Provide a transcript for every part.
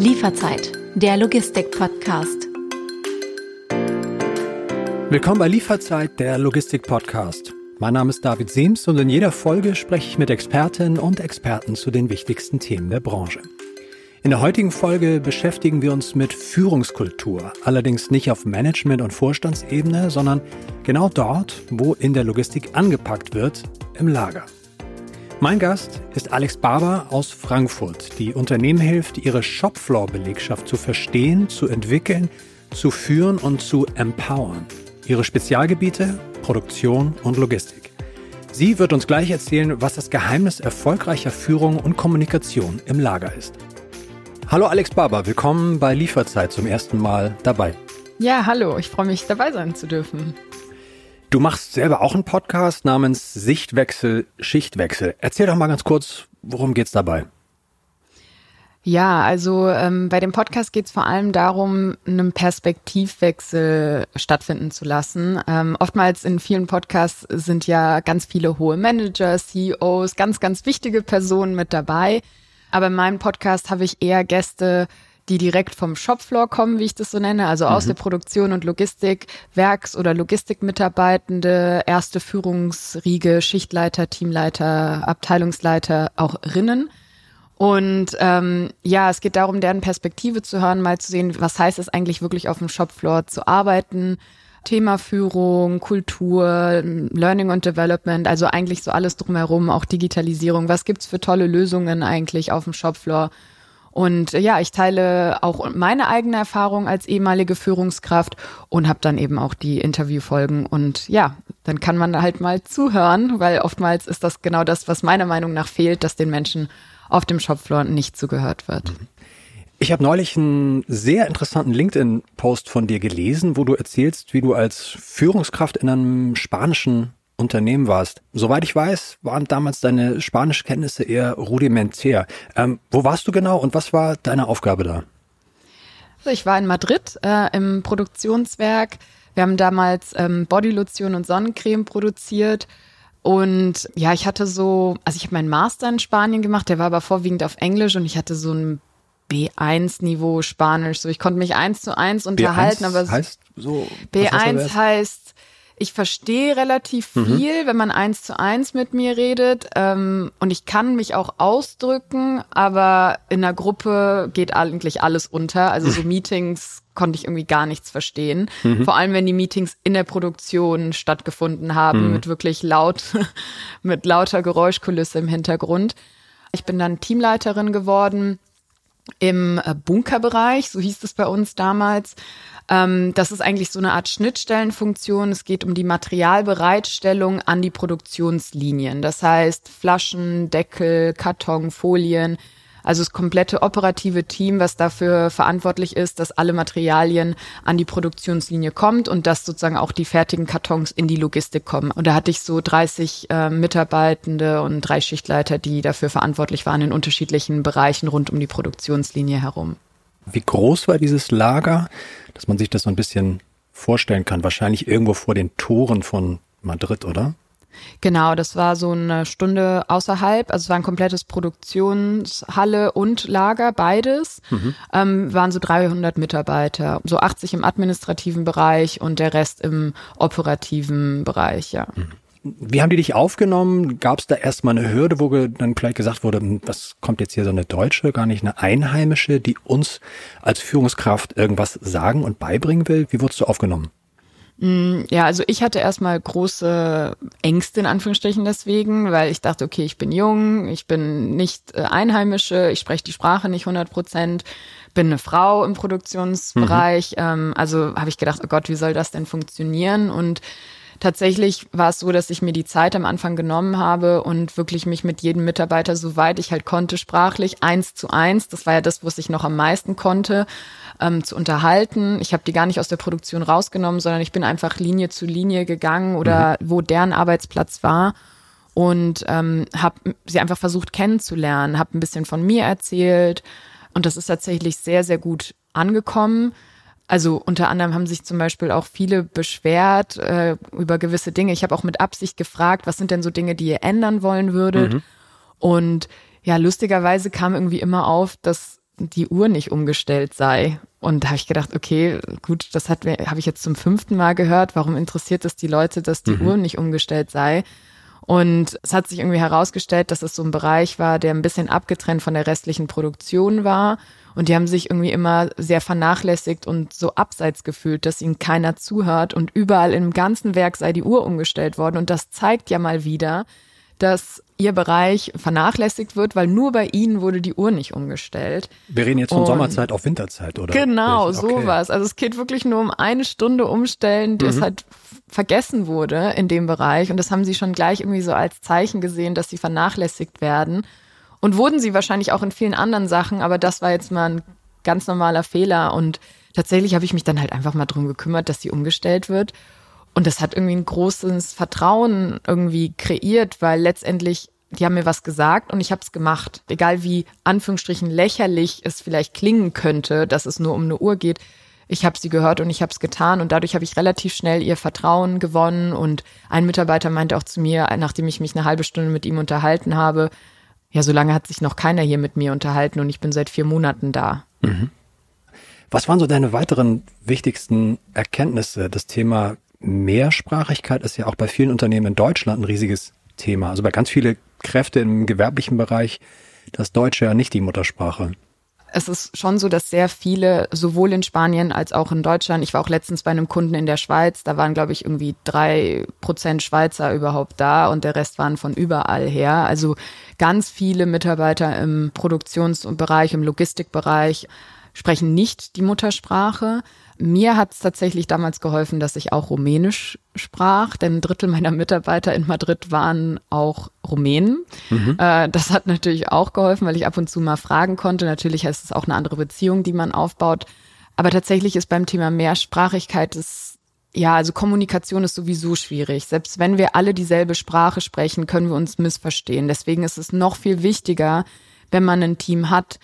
Lieferzeit, der Logistik-Podcast. Willkommen bei Lieferzeit, der Logistik-Podcast. Mein Name ist David Seems und in jeder Folge spreche ich mit Expertinnen und Experten zu den wichtigsten Themen der Branche. In der heutigen Folge beschäftigen wir uns mit Führungskultur, allerdings nicht auf Management- und Vorstandsebene, sondern genau dort, wo in der Logistik angepackt wird, im Lager. Mein Gast ist Alex Barber aus Frankfurt, die Unternehmen hilft, ihre Shopfloor-Belegschaft zu verstehen, zu entwickeln, zu führen und zu empowern. Ihre Spezialgebiete Produktion und Logistik. Sie wird uns gleich erzählen, was das Geheimnis erfolgreicher Führung und Kommunikation im Lager ist. Hallo Alex Barber, willkommen bei Lieferzeit zum ersten Mal dabei. Ja, hallo, ich freue mich dabei sein zu dürfen. Du machst selber auch einen Podcast namens Sichtwechsel, Schichtwechsel. Erzähl doch mal ganz kurz, worum geht's dabei? Ja, also ähm, bei dem Podcast geht es vor allem darum, einen Perspektivwechsel stattfinden zu lassen. Ähm, oftmals in vielen Podcasts sind ja ganz viele hohe Manager, CEOs, ganz, ganz wichtige Personen mit dabei. Aber in meinem Podcast habe ich eher Gäste, die direkt vom Shopfloor kommen, wie ich das so nenne, also aus mhm. der Produktion und Logistik, Werks- oder Logistikmitarbeitende, erste Führungsriege, Schichtleiter, Teamleiter, Abteilungsleiter, auch Rinnen. Und ähm, ja, es geht darum, deren Perspektive zu hören, mal zu sehen, was heißt es eigentlich wirklich auf dem Shopfloor zu arbeiten, Themaführung, Kultur, Learning und Development, also eigentlich so alles drumherum, auch Digitalisierung. Was gibt's für tolle Lösungen eigentlich auf dem Shopfloor? Und ja, ich teile auch meine eigene Erfahrung als ehemalige Führungskraft und habe dann eben auch die Interviewfolgen. Und ja, dann kann man halt mal zuhören, weil oftmals ist das genau das, was meiner Meinung nach fehlt, dass den Menschen auf dem Shopfloor nicht zugehört wird. Ich habe neulich einen sehr interessanten LinkedIn-Post von dir gelesen, wo du erzählst, wie du als Führungskraft in einem spanischen Unternehmen warst. Soweit ich weiß, waren damals deine Spanischkenntnisse eher rudimentär. Ähm, wo warst du genau und was war deine Aufgabe da? Also ich war in Madrid äh, im Produktionswerk. Wir haben damals ähm, Bodylotion und Sonnencreme produziert. Und ja, ich hatte so, also ich habe meinen Master in Spanien gemacht, der war aber vorwiegend auf Englisch und ich hatte so ein B1-Niveau Spanisch. So, ich konnte mich eins zu eins unterhalten, B1 aber heißt so. B1 heißt, ich verstehe relativ mhm. viel, mhm. wenn man eins zu eins mit mir redet. Ähm, und ich kann mich auch ausdrücken, aber in einer Gruppe geht eigentlich alles unter. Also so Meetings konnte ich irgendwie gar nichts verstehen. Mhm. Vor allem, wenn die Meetings in der Produktion stattgefunden haben, mhm. mit wirklich laut, mit lauter Geräuschkulisse im Hintergrund. Ich bin dann Teamleiterin geworden im äh, Bunkerbereich, so hieß es bei uns damals. Ähm, das ist eigentlich so eine Art Schnittstellenfunktion. Es geht um die Materialbereitstellung an die Produktionslinien. Das heißt Flaschen, Deckel, Karton, Folien. Also das komplette operative Team, was dafür verantwortlich ist, dass alle Materialien an die Produktionslinie kommt und dass sozusagen auch die fertigen Kartons in die Logistik kommen. Und da hatte ich so 30 äh, Mitarbeitende und drei Schichtleiter, die dafür verantwortlich waren in unterschiedlichen Bereichen rund um die Produktionslinie herum. Wie groß war dieses Lager, dass man sich das so ein bisschen vorstellen kann? Wahrscheinlich irgendwo vor den Toren von Madrid, oder? Genau, das war so eine Stunde außerhalb. Also es war ein komplettes Produktionshalle und Lager, beides. Mhm. Ähm, waren so 300 Mitarbeiter, so 80 im administrativen Bereich und der Rest im operativen Bereich, ja. Mhm. Wie haben die dich aufgenommen? Gab es da erstmal eine Hürde, wo dann vielleicht gesagt wurde, hm, was kommt jetzt hier so eine Deutsche, gar nicht eine Einheimische, die uns als Führungskraft irgendwas sagen und beibringen will? Wie wurdest du aufgenommen? Mm, ja, also ich hatte erstmal große Ängste in Anführungsstrichen deswegen, weil ich dachte, okay, ich bin jung, ich bin nicht äh, Einheimische, ich spreche die Sprache nicht 100 Prozent, bin eine Frau im Produktionsbereich. Mhm. Ähm, also habe ich gedacht, oh Gott, wie soll das denn funktionieren? Und tatsächlich war es so, dass ich mir die Zeit am Anfang genommen habe und wirklich mich mit jedem Mitarbeiter, soweit ich halt konnte, sprachlich eins zu eins, das war ja das, was ich noch am meisten konnte, ähm, zu unterhalten. Ich habe die gar nicht aus der Produktion rausgenommen, sondern ich bin einfach Linie zu Linie gegangen oder mhm. wo deren Arbeitsplatz war und ähm, habe sie einfach versucht kennenzulernen, habe ein bisschen von mir erzählt und das ist tatsächlich sehr, sehr gut angekommen. Also unter anderem haben sich zum Beispiel auch viele beschwert äh, über gewisse Dinge. Ich habe auch mit Absicht gefragt, was sind denn so Dinge, die ihr ändern wollen würdet? Mhm. Und ja, lustigerweise kam irgendwie immer auf, dass die Uhr nicht umgestellt sei. Und da habe ich gedacht, okay, gut, das hat habe ich jetzt zum fünften Mal gehört. Warum interessiert es die Leute, dass die mhm. Uhr nicht umgestellt sei? Und es hat sich irgendwie herausgestellt, dass es so ein Bereich war, der ein bisschen abgetrennt von der restlichen Produktion war. Und die haben sich irgendwie immer sehr vernachlässigt und so abseits gefühlt, dass ihnen keiner zuhört. Und überall im ganzen Werk sei die Uhr umgestellt worden. Und das zeigt ja mal wieder, dass ihr Bereich vernachlässigt wird, weil nur bei ihnen wurde die Uhr nicht umgestellt. Wir reden jetzt von und Sommerzeit auf Winterzeit, oder? Genau, okay. sowas. Also es geht wirklich nur um eine Stunde umstellen, das mhm. halt vergessen wurde in dem Bereich. Und das haben sie schon gleich irgendwie so als Zeichen gesehen, dass sie vernachlässigt werden. Und wurden sie wahrscheinlich auch in vielen anderen Sachen, aber das war jetzt mal ein ganz normaler Fehler. Und tatsächlich habe ich mich dann halt einfach mal drum gekümmert, dass sie umgestellt wird. Und das hat irgendwie ein großes Vertrauen irgendwie kreiert, weil letztendlich, die haben mir was gesagt und ich habe es gemacht. Egal wie Anführungsstrichen lächerlich es vielleicht klingen könnte, dass es nur um eine Uhr geht. Ich habe sie gehört und ich habe es getan und dadurch habe ich relativ schnell ihr Vertrauen gewonnen. Und ein Mitarbeiter meinte auch zu mir, nachdem ich mich eine halbe Stunde mit ihm unterhalten habe, ja, so lange hat sich noch keiner hier mit mir unterhalten und ich bin seit vier Monaten da. Mhm. Was waren so deine weiteren wichtigsten Erkenntnisse? Das Thema Mehrsprachigkeit ist ja auch bei vielen Unternehmen in Deutschland ein riesiges Thema. Also bei ganz vielen Kräfte im gewerblichen Bereich, das Deutsche ja nicht die Muttersprache. Es ist schon so, dass sehr viele, sowohl in Spanien als auch in Deutschland, ich war auch letztens bei einem Kunden in der Schweiz, da waren, glaube ich, irgendwie drei Prozent Schweizer überhaupt da und der Rest waren von überall her. Also ganz viele Mitarbeiter im Produktionsbereich, im Logistikbereich sprechen nicht die Muttersprache. Mir hat es tatsächlich damals geholfen, dass ich auch Rumänisch sprach, denn ein Drittel meiner Mitarbeiter in Madrid waren auch Rumänen. Mhm. Äh, das hat natürlich auch geholfen, weil ich ab und zu mal fragen konnte. Natürlich heißt es auch eine andere Beziehung, die man aufbaut. Aber tatsächlich ist beim Thema Mehrsprachigkeit es ja, also Kommunikation ist sowieso schwierig. Selbst wenn wir alle dieselbe Sprache sprechen, können wir uns missverstehen. Deswegen ist es noch viel wichtiger, wenn man ein Team hat,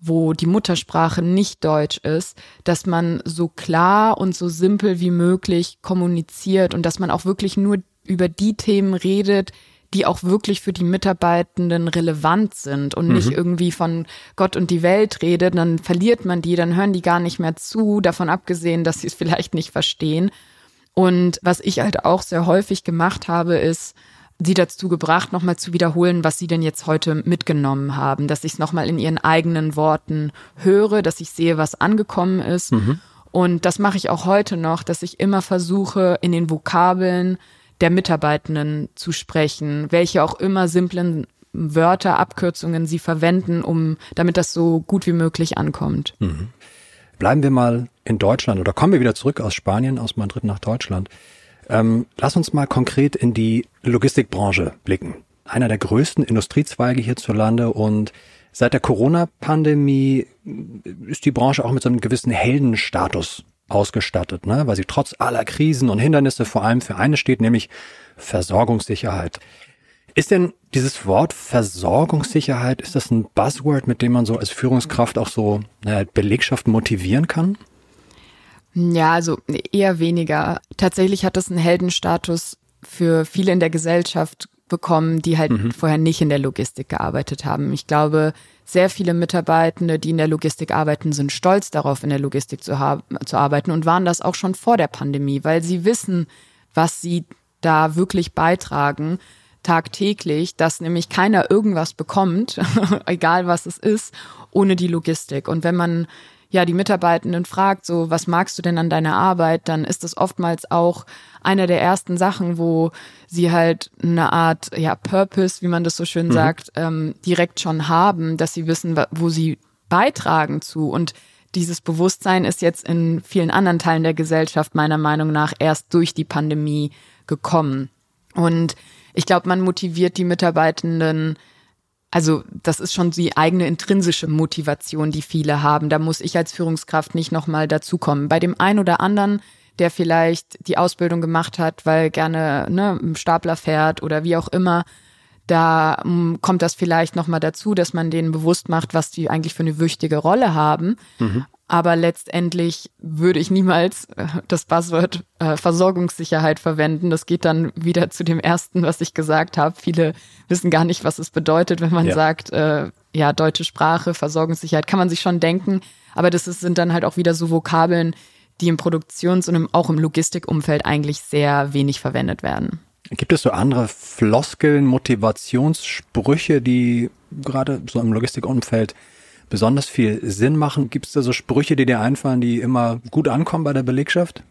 wo die Muttersprache nicht Deutsch ist, dass man so klar und so simpel wie möglich kommuniziert und dass man auch wirklich nur über die Themen redet, die auch wirklich für die Mitarbeitenden relevant sind und mhm. nicht irgendwie von Gott und die Welt redet, dann verliert man die, dann hören die gar nicht mehr zu, davon abgesehen, dass sie es vielleicht nicht verstehen. Und was ich halt auch sehr häufig gemacht habe, ist, sie dazu gebracht, nochmal zu wiederholen, was sie denn jetzt heute mitgenommen haben, dass ich es nochmal in ihren eigenen Worten höre, dass ich sehe, was angekommen ist. Mhm. Und das mache ich auch heute noch, dass ich immer versuche, in den Vokabeln der Mitarbeitenden zu sprechen, welche auch immer simplen Wörter, Abkürzungen sie verwenden, um damit das so gut wie möglich ankommt. Mhm. Bleiben wir mal in Deutschland oder kommen wir wieder zurück aus Spanien, aus Madrid nach Deutschland. Ähm, lass uns mal konkret in die Logistikbranche blicken. Einer der größten Industriezweige hierzulande und seit der Corona-Pandemie ist die Branche auch mit so einem gewissen Heldenstatus ausgestattet, ne? weil sie trotz aller Krisen und Hindernisse vor allem für eine steht, nämlich Versorgungssicherheit. Ist denn dieses Wort Versorgungssicherheit, ist das ein Buzzword, mit dem man so als Führungskraft auch so naja, Belegschaft motivieren kann? Ja, also eher weniger. Tatsächlich hat es einen Heldenstatus für viele in der Gesellschaft bekommen, die halt mhm. vorher nicht in der Logistik gearbeitet haben. Ich glaube, sehr viele Mitarbeitende, die in der Logistik arbeiten, sind stolz darauf, in der Logistik zu, haben, zu arbeiten und waren das auch schon vor der Pandemie, weil sie wissen, was sie da wirklich beitragen tagtäglich, dass nämlich keiner irgendwas bekommt, egal was es ist, ohne die Logistik. Und wenn man ja die Mitarbeitenden fragt, so was magst du denn an deiner Arbeit, dann ist das oftmals auch einer der ersten Sachen, wo sie halt eine Art ja Purpose, wie man das so schön mhm. sagt, ähm, direkt schon haben, dass sie wissen, wo sie beitragen zu und dieses Bewusstsein ist jetzt in vielen anderen Teilen der Gesellschaft meiner Meinung nach erst durch die Pandemie gekommen. Und ich glaube, man motiviert die Mitarbeitenden also das ist schon die eigene intrinsische Motivation, die viele haben. Da muss ich als Führungskraft nicht nochmal dazukommen. Bei dem einen oder anderen, der vielleicht die Ausbildung gemacht hat, weil gerne ne, im Stapler fährt oder wie auch immer, da hm, kommt das vielleicht nochmal dazu, dass man denen bewusst macht, was die eigentlich für eine wichtige Rolle haben. Mhm. Aber letztendlich würde ich niemals äh, das Buzzword äh, Versorgungssicherheit verwenden. Das geht dann wieder zu dem ersten, was ich gesagt habe. Viele wissen gar nicht, was es bedeutet, wenn man ja. sagt, äh, ja, deutsche Sprache, Versorgungssicherheit, kann man sich schon denken. Aber das ist, sind dann halt auch wieder so Vokabeln, die im Produktions- und im, auch im Logistikumfeld eigentlich sehr wenig verwendet werden. Gibt es so andere Floskeln, Motivationssprüche, die gerade so im Logistikumfeld besonders viel Sinn machen? Gibt es da so Sprüche, die dir einfallen, die immer gut ankommen bei der Belegschaft?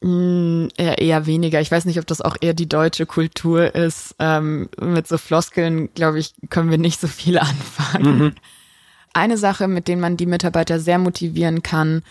Mm, eher, eher weniger. Ich weiß nicht, ob das auch eher die deutsche Kultur ist. Ähm, mit so Floskeln, glaube ich, können wir nicht so viel anfangen. Mhm. Eine Sache, mit der man die Mitarbeiter sehr motivieren kann,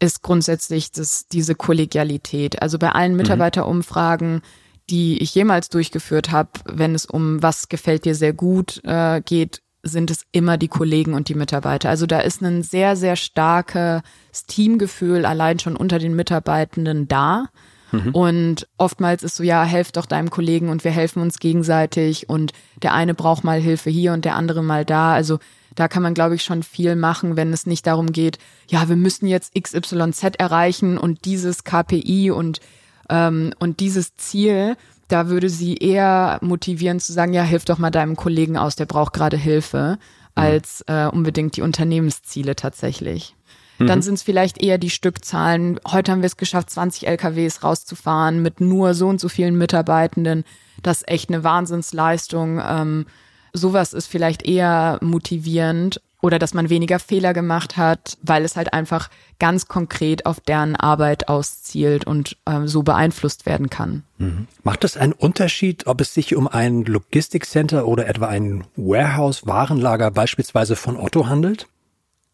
ist grundsätzlich das, diese Kollegialität. Also bei allen mhm. Mitarbeiterumfragen, die ich jemals durchgeführt habe, wenn es um was gefällt dir sehr gut äh, geht, sind es immer die Kollegen und die Mitarbeiter. Also da ist ein sehr, sehr starkes Teamgefühl allein schon unter den Mitarbeitenden da. Mhm. Und oftmals ist so, ja, helft doch deinem Kollegen und wir helfen uns gegenseitig und der eine braucht mal Hilfe hier und der andere mal da. Also da kann man, glaube ich, schon viel machen, wenn es nicht darum geht, ja, wir müssen jetzt XYZ erreichen und dieses KPI und, ähm, und dieses Ziel. Da würde sie eher motivieren zu sagen, ja, hilf doch mal deinem Kollegen aus, der braucht gerade Hilfe, als äh, unbedingt die Unternehmensziele tatsächlich. Dann mhm. sind es vielleicht eher die Stückzahlen. Heute haben wir es geschafft, 20 LKWs rauszufahren mit nur so und so vielen Mitarbeitenden. Das ist echt eine Wahnsinnsleistung. Ähm, sowas ist vielleicht eher motivierend oder dass man weniger Fehler gemacht hat, weil es halt einfach ganz konkret auf deren Arbeit auszielt und äh, so beeinflusst werden kann. Mhm. Macht es einen Unterschied, ob es sich um ein Logistikcenter oder etwa ein Warehouse, Warenlager beispielsweise von Otto handelt?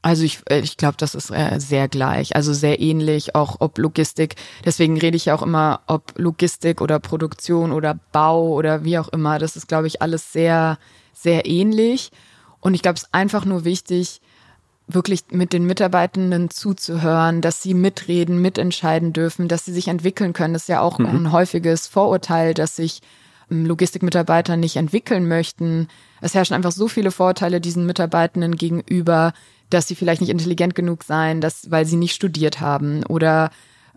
Also ich, äh, ich glaube, das ist äh, sehr gleich, also sehr ähnlich, auch ob Logistik. Deswegen rede ich ja auch immer, ob Logistik oder Produktion oder Bau oder wie auch immer. Das ist, glaube ich, alles sehr sehr ähnlich. Und ich glaube, es ist einfach nur wichtig, wirklich mit den Mitarbeitenden zuzuhören, dass sie mitreden, mitentscheiden dürfen, dass sie sich entwickeln können. Das ist ja auch mhm. ein häufiges Vorurteil, dass sich ähm, Logistikmitarbeiter nicht entwickeln möchten. Es herrschen einfach so viele Vorteile diesen Mitarbeitenden gegenüber, dass sie vielleicht nicht intelligent genug seien, dass, weil sie nicht studiert haben oder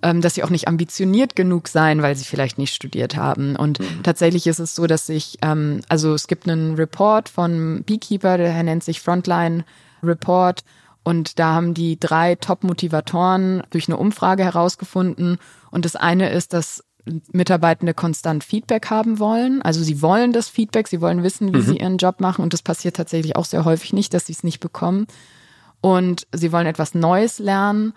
ähm, dass sie auch nicht ambitioniert genug seien, weil sie vielleicht nicht studiert haben. Und mhm. tatsächlich ist es so, dass ich, ähm, also es gibt einen Report von Beekeeper, der nennt sich Frontline Report. Und da haben die drei Top-Motivatoren durch eine Umfrage herausgefunden. Und das eine ist, dass Mitarbeitende konstant Feedback haben wollen. Also sie wollen das Feedback, sie wollen wissen, wie mhm. sie ihren Job machen. Und das passiert tatsächlich auch sehr häufig nicht, dass sie es nicht bekommen. Und sie wollen etwas Neues lernen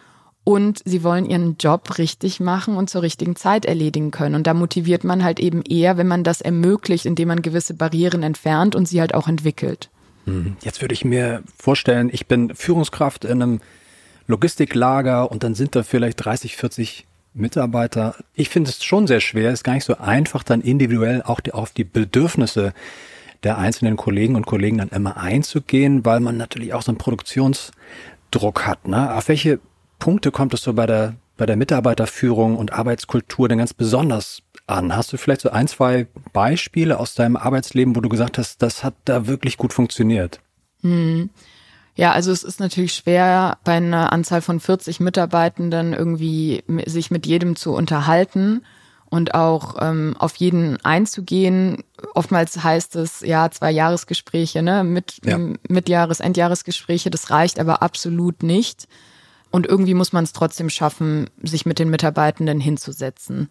und sie wollen ihren Job richtig machen und zur richtigen Zeit erledigen können. Und da motiviert man halt eben eher, wenn man das ermöglicht, indem man gewisse Barrieren entfernt und sie halt auch entwickelt. Mhm. Jetzt würde ich mir vorstellen, ich bin Führungskraft in einem Logistiklager und dann sind da vielleicht 30, 40 Mitarbeiter. Ich finde es schon sehr schwer, ist gar nicht so einfach, dann individuell auch die, auf die Bedürfnisse der einzelnen Kollegen und Kollegen dann immer einzugehen, weil man natürlich auch so einen Produktionsdruck hat. Ne? Auf welche Punkte kommt es so bei der, bei der Mitarbeiterführung und Arbeitskultur denn ganz besonders an? Hast du vielleicht so ein, zwei Beispiele aus deinem Arbeitsleben, wo du gesagt hast, das hat da wirklich gut funktioniert? Hm. Ja, also es ist natürlich schwer, bei einer Anzahl von 40 Mitarbeitenden irgendwie sich mit jedem zu unterhalten und auch ähm, auf jeden einzugehen. Oftmals heißt es ja zwei Jahresgespräche, ne, mit, ja. mit Jahres, Endjahresgespräche. Das reicht aber absolut nicht. Und irgendwie muss man es trotzdem schaffen, sich mit den Mitarbeitenden hinzusetzen.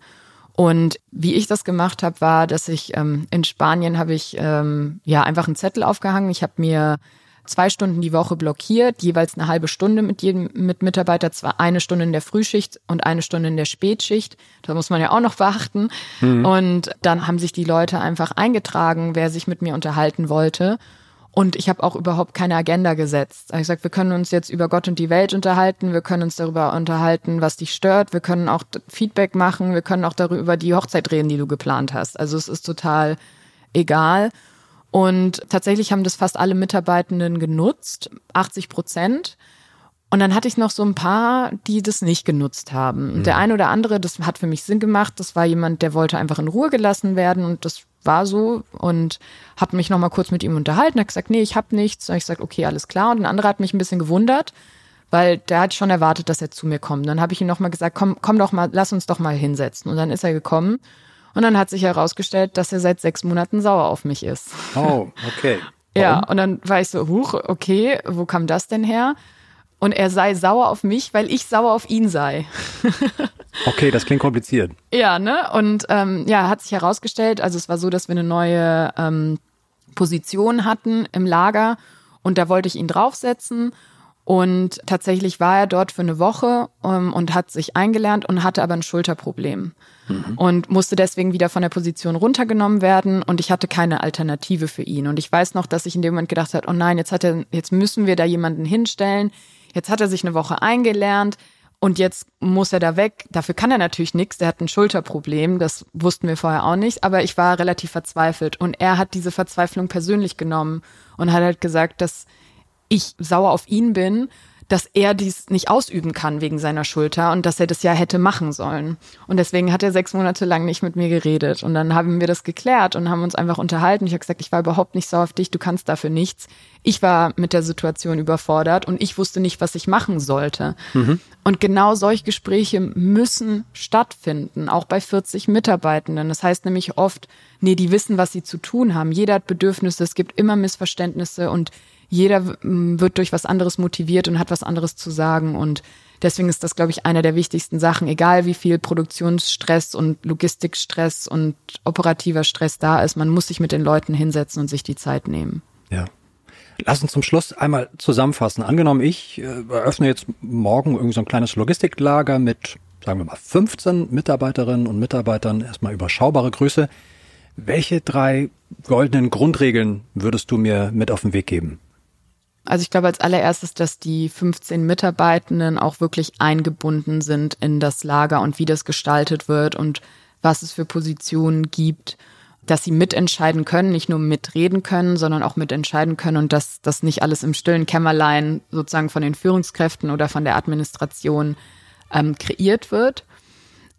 Und wie ich das gemacht habe, war, dass ich ähm, in Spanien habe ich ähm, ja einfach einen Zettel aufgehangen. Ich habe mir zwei Stunden die Woche blockiert, jeweils eine halbe Stunde mit jedem mit Mitarbeiter, zwar eine Stunde in der Frühschicht und eine Stunde in der Spätschicht. Da muss man ja auch noch beachten. Mhm. Und dann haben sich die Leute einfach eingetragen, wer sich mit mir unterhalten wollte. Und ich habe auch überhaupt keine Agenda gesetzt. Ich sage, wir können uns jetzt über Gott und die Welt unterhalten, wir können uns darüber unterhalten, was dich stört, wir können auch Feedback machen, wir können auch darüber die Hochzeit reden, die du geplant hast. Also es ist total egal. Und tatsächlich haben das fast alle Mitarbeitenden genutzt, 80 Prozent. Und dann hatte ich noch so ein paar, die das nicht genutzt haben. Mhm. Der eine oder andere, das hat für mich Sinn gemacht, das war jemand, der wollte einfach in Ruhe gelassen werden und das war so und habe mich noch mal kurz mit ihm unterhalten, hat gesagt, nee, ich habe nichts. Und ich gesagt, okay, alles klar. Und ein anderer hat mich ein bisschen gewundert, weil der hat schon erwartet, dass er zu mir kommt. Dann habe ich ihm noch mal gesagt, komm, komm doch mal, lass uns doch mal hinsetzen. Und dann ist er gekommen und dann hat sich herausgestellt, dass er seit sechs Monaten sauer auf mich ist. Oh, okay. Ja, und dann war ich so, huch, okay, wo kam das denn her? Und er sei sauer auf mich, weil ich sauer auf ihn sei. okay, das klingt kompliziert. Ja, ne? Und ähm, ja, hat sich herausgestellt, also es war so, dass wir eine neue ähm, Position hatten im Lager und da wollte ich ihn draufsetzen. Und tatsächlich war er dort für eine Woche ähm, und hat sich eingelernt und hatte aber ein Schulterproblem mhm. und musste deswegen wieder von der Position runtergenommen werden und ich hatte keine Alternative für ihn. Und ich weiß noch, dass ich in dem Moment gedacht habe, oh nein, jetzt hat er, jetzt müssen wir da jemanden hinstellen. Jetzt hat er sich eine Woche eingelernt und jetzt muss er da weg. Dafür kann er natürlich nichts. Der hat ein Schulterproblem. Das wussten wir vorher auch nicht. Aber ich war relativ verzweifelt und er hat diese Verzweiflung persönlich genommen und hat halt gesagt, dass ich sauer auf ihn bin, dass er dies nicht ausüben kann wegen seiner Schulter und dass er das ja hätte machen sollen. Und deswegen hat er sechs Monate lang nicht mit mir geredet. Und dann haben wir das geklärt und haben uns einfach unterhalten. Ich habe gesagt, ich war überhaupt nicht sauer auf dich, du kannst dafür nichts. Ich war mit der Situation überfordert und ich wusste nicht, was ich machen sollte. Mhm. Und genau solche Gespräche müssen stattfinden, auch bei 40 Mitarbeitenden. Das heißt nämlich oft, nee, die wissen, was sie zu tun haben. Jeder hat Bedürfnisse, es gibt immer Missverständnisse und jeder wird durch was anderes motiviert und hat was anderes zu sagen. Und deswegen ist das, glaube ich, einer der wichtigsten Sachen, egal wie viel Produktionsstress und Logistikstress und operativer Stress da ist, man muss sich mit den Leuten hinsetzen und sich die Zeit nehmen. Ja. Lass uns zum Schluss einmal zusammenfassen. Angenommen, ich äh, eröffne jetzt morgen irgend so ein kleines Logistiklager mit, sagen wir mal, 15 Mitarbeiterinnen und Mitarbeitern, erstmal überschaubare Größe. Welche drei goldenen Grundregeln würdest du mir mit auf den Weg geben? Also ich glaube als allererstes, dass die 15 Mitarbeitenden auch wirklich eingebunden sind in das Lager und wie das gestaltet wird und was es für Positionen gibt, dass sie mitentscheiden können, nicht nur mitreden können, sondern auch mitentscheiden können und dass das nicht alles im stillen Kämmerlein sozusagen von den Führungskräften oder von der Administration ähm, kreiert wird.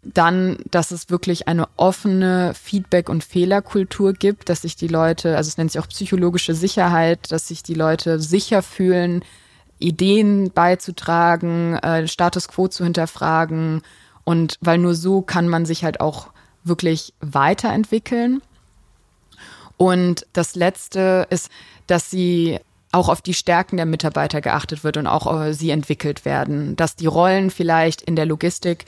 Dann, dass es wirklich eine offene Feedback- und Fehlerkultur gibt, dass sich die Leute, also es nennt sich auch psychologische Sicherheit, dass sich die Leute sicher fühlen, Ideen beizutragen, äh, Status quo zu hinterfragen. Und weil nur so kann man sich halt auch wirklich weiterentwickeln. Und das Letzte ist, dass sie auch auf die Stärken der Mitarbeiter geachtet wird und auch äh, sie entwickelt werden, dass die Rollen vielleicht in der Logistik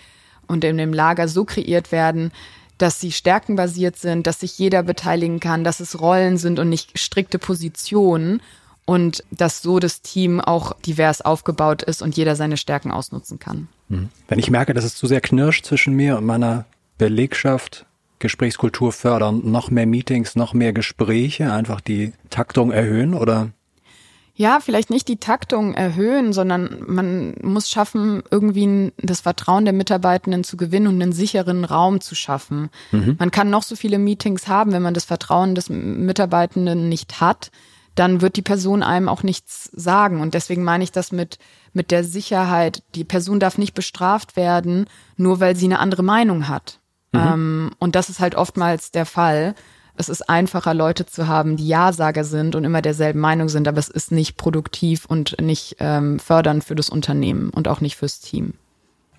und in dem Lager so kreiert werden, dass sie stärkenbasiert sind, dass sich jeder beteiligen kann, dass es Rollen sind und nicht strikte Positionen und dass so das Team auch divers aufgebaut ist und jeder seine Stärken ausnutzen kann. Mhm. Wenn ich merke, dass es zu sehr knirscht zwischen mir und meiner Belegschaft, Gesprächskultur fördern, noch mehr Meetings, noch mehr Gespräche, einfach die Taktung erhöhen oder ja, vielleicht nicht die Taktung erhöhen, sondern man muss schaffen, irgendwie das Vertrauen der Mitarbeitenden zu gewinnen und einen sicheren Raum zu schaffen. Mhm. Man kann noch so viele Meetings haben, wenn man das Vertrauen des Mitarbeitenden nicht hat, dann wird die Person einem auch nichts sagen. Und deswegen meine ich das mit, mit der Sicherheit. Die Person darf nicht bestraft werden, nur weil sie eine andere Meinung hat. Mhm. Ähm, und das ist halt oftmals der Fall es ist einfacher, Leute zu haben, die Ja-Sager sind und immer derselben Meinung sind, aber es ist nicht produktiv und nicht ähm, fördernd für das Unternehmen und auch nicht fürs Team.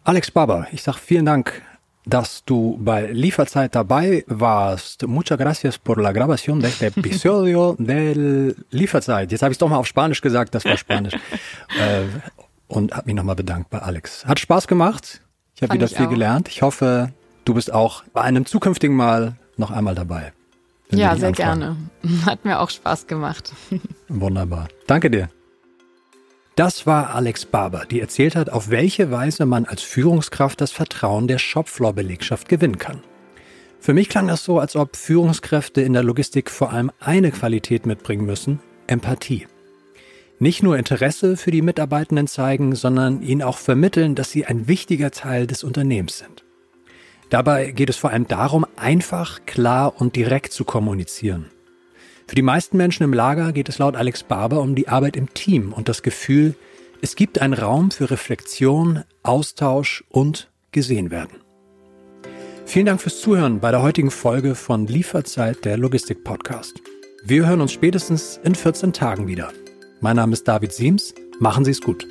Alex Barber, ich sag vielen Dank, dass du bei Lieferzeit dabei warst. Muchas gracias por la grabación de este episodio del Lieferzeit. Jetzt habe ich es doch mal auf Spanisch gesagt, das war Spanisch. äh, und habe mich nochmal bedankt bei Alex. Hat Spaß gemacht. Ich habe wieder viel auch. gelernt. Ich hoffe, du bist auch bei einem zukünftigen Mal noch einmal dabei. Ja, sehr gerne. Hat mir auch Spaß gemacht. Wunderbar. Danke dir. Das war Alex Barber, die erzählt hat, auf welche Weise man als Führungskraft das Vertrauen der Shopfloor-Belegschaft gewinnen kann. Für mich klang das so, als ob Führungskräfte in der Logistik vor allem eine Qualität mitbringen müssen, Empathie. Nicht nur Interesse für die Mitarbeitenden zeigen, sondern ihnen auch vermitteln, dass sie ein wichtiger Teil des Unternehmens sind. Dabei geht es vor allem darum, einfach, klar und direkt zu kommunizieren. Für die meisten Menschen im Lager geht es laut Alex Barber um die Arbeit im Team und das Gefühl, es gibt einen Raum für Reflexion, Austausch und gesehen werden. Vielen Dank fürs Zuhören bei der heutigen Folge von Lieferzeit der Logistik Podcast. Wir hören uns spätestens in 14 Tagen wieder. Mein Name ist David Siems. Machen Sie es gut.